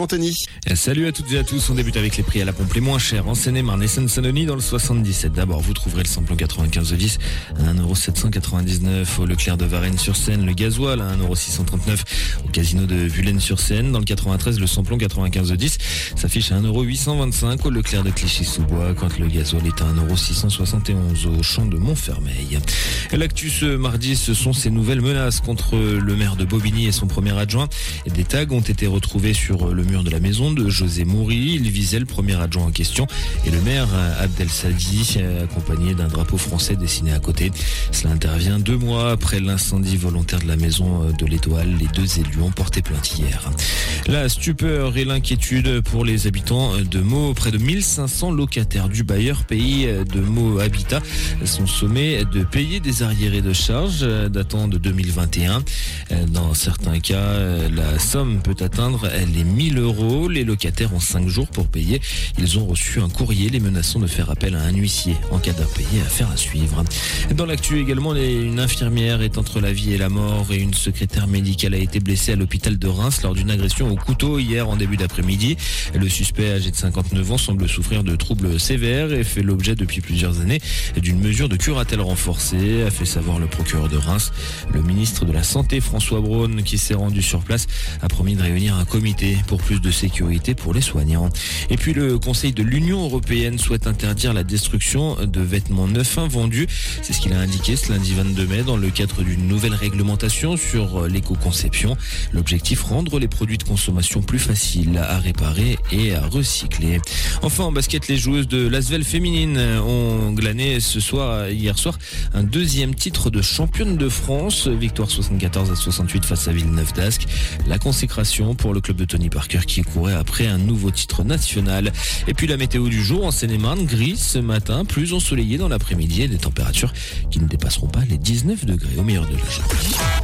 Anthony. Salut à toutes et à tous. On débute avec les prix à la pompe les moins chers en Seine-et-Marne et Seine-Saint-Denis dans le 77. D'abord, vous trouverez le samplon 95 de 10 à 1,799€ au Leclerc de Varennes-sur-Seine. Le gasoil à 1,639€ au casino de Vulaine-sur-Seine. Dans le 93, le samplon 95 de 10 s'affiche à 1,825€ au Leclerc de Clichy-sous-Bois quand le gasoil est à 1,671€ au champ de Montfermeil. L'actu ce mardi, ce sont ces nouvelles menaces contre le maire de Bobigny et son premier adjoint. Des tags ont été retrouvés sur le de la maison de José Moury. Il visait le premier adjoint en question et le maire Abdel Sadi, accompagné d'un drapeau français dessiné à côté. Cela intervient deux mois après l'incendie volontaire de la maison de l'Étoile. Les deux élus ont porté plainte hier. La stupeur et l'inquiétude pour les habitants de Meaux. Près de 1500 locataires du bailleur pays de Meaux Habitat sont sommés de payer des arriérés de charges datant de 2021. Dans certains cas, la somme peut atteindre les 1000 euros. Les locataires ont 5 jours pour payer. Ils ont reçu un courrier les menaçant de faire appel à un huissier en cas d'impayé. Affaire à suivre. Dans l'actu également, une infirmière est entre la vie et la mort et une secrétaire médicale a été blessée à l'hôpital de Reims lors d'une agression au couteau hier en début d'après-midi. Le suspect âgé de 59 ans semble souffrir de troubles sévères et fait l'objet depuis plusieurs années d'une mesure de curatelle renforcée, a fait savoir le procureur de Reims. Le ministre de la Santé, François Braun, qui s'est rendu sur place, a promis de réunir un comité pour plus de sécurité pour les soignants. Et puis le Conseil de l'Union européenne souhaite interdire la destruction de vêtements neufs invendus. C'est ce qu'il a indiqué ce lundi 22 mai dans le cadre d'une nouvelle réglementation sur l'éco-conception. L'objectif, rendre les produits de consommation plus faciles à réparer et à recycler. Enfin, en basket, les joueuses de l'Asvel féminine ont glané ce soir, hier soir, un deuxième titre de championne de France. Victoire 74 à 68 face à Villeneuve d'Ascq. La consécration pour le club de Tony Parker qui courait après un nouveau titre national. Et puis la météo du jour en Seine-et-Marne, gris ce matin, plus ensoleillé dans l'après-midi et des températures qui ne dépasseront pas les 19 degrés au meilleur de la journée.